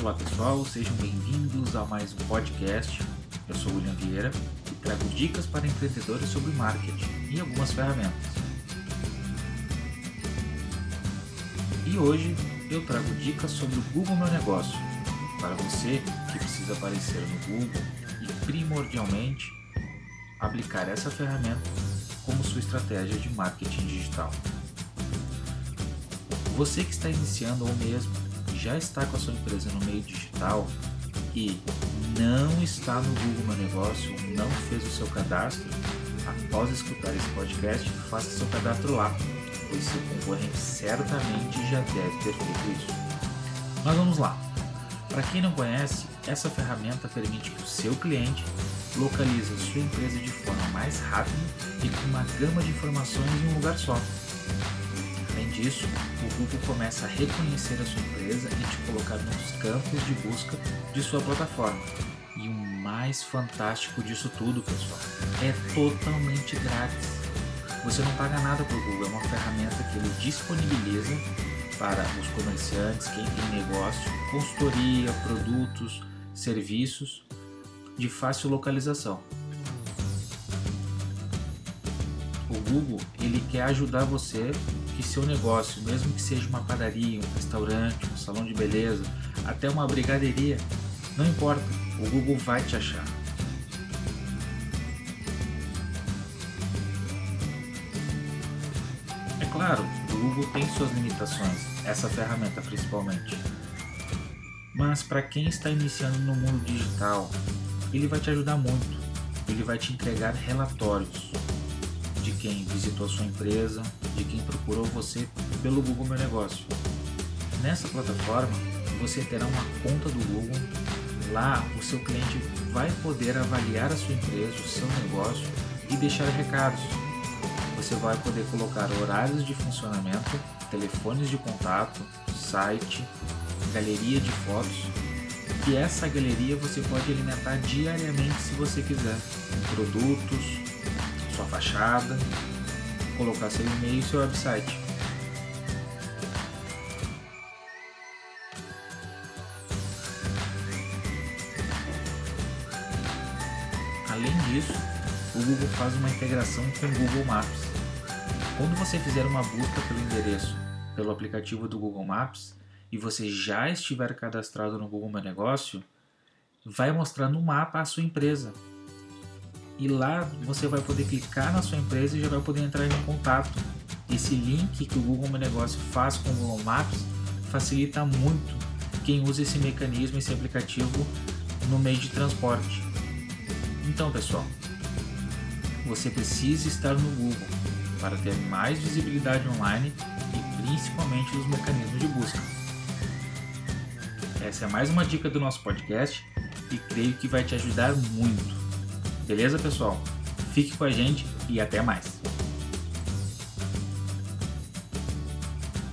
Olá pessoal, sejam bem-vindos a mais um podcast. Eu sou William Vieira e trago dicas para empreendedores sobre marketing e algumas ferramentas. E hoje eu trago dicas sobre o Google Meu Negócio para você que precisa aparecer no Google e primordialmente aplicar essa ferramenta como sua estratégia de marketing digital. Você que está iniciando ou mesmo já está com a sua empresa no meio digital e não está no Google Meu Negócio, não fez o seu cadastro, após escutar esse podcast, faça seu cadastro lá, pois seu concorrente certamente já deve ter feito isso. Mas vamos lá. Para quem não conhece, essa ferramenta permite que o seu cliente localize a sua empresa de forma mais rápida e com uma gama de informações em um lugar só disso, o Google começa a reconhecer a sua empresa e te colocar nos campos de busca de sua plataforma. E o mais fantástico disso tudo, pessoal, é totalmente grátis. Você não paga nada para o Google, é uma ferramenta que ele disponibiliza para os comerciantes, quem tem negócio, consultoria, produtos, serviços de fácil localização. O Google ele quer ajudar você que seu negócio, mesmo que seja uma padaria, um restaurante, um salão de beleza, até uma brigadeiria, não importa, o Google vai te achar. É claro, o Google tem suas limitações, essa ferramenta principalmente. Mas para quem está iniciando no mundo digital, ele vai te ajudar muito. Ele vai te entregar relatórios, de quem visitou sua empresa, de quem procurou você pelo Google Meu Negócio. Nessa plataforma, você terá uma conta do Google. Lá, o seu cliente vai poder avaliar a sua empresa, o seu negócio e deixar recados. Você vai poder colocar horários de funcionamento, telefones de contato, site, galeria de fotos. E essa galeria você pode alimentar diariamente se você quiser, com produtos, sua fachada, colocar seu e-mail e seu website. Além disso, o Google faz uma integração com o Google Maps. Quando você fizer uma busca pelo endereço pelo aplicativo do Google Maps e você já estiver cadastrado no Google Meu Negócio, vai mostrar no mapa a sua empresa, e lá você vai poder clicar na sua empresa e já vai poder entrar em contato. Esse link que o Google Meu Negócio faz com o Google Maps facilita muito quem usa esse mecanismo, esse aplicativo no meio de transporte. Então, pessoal, você precisa estar no Google para ter mais visibilidade online e principalmente os mecanismos de busca. Essa é mais uma dica do nosso podcast e creio que vai te ajudar muito. Beleza, pessoal? Fique com a gente e até mais.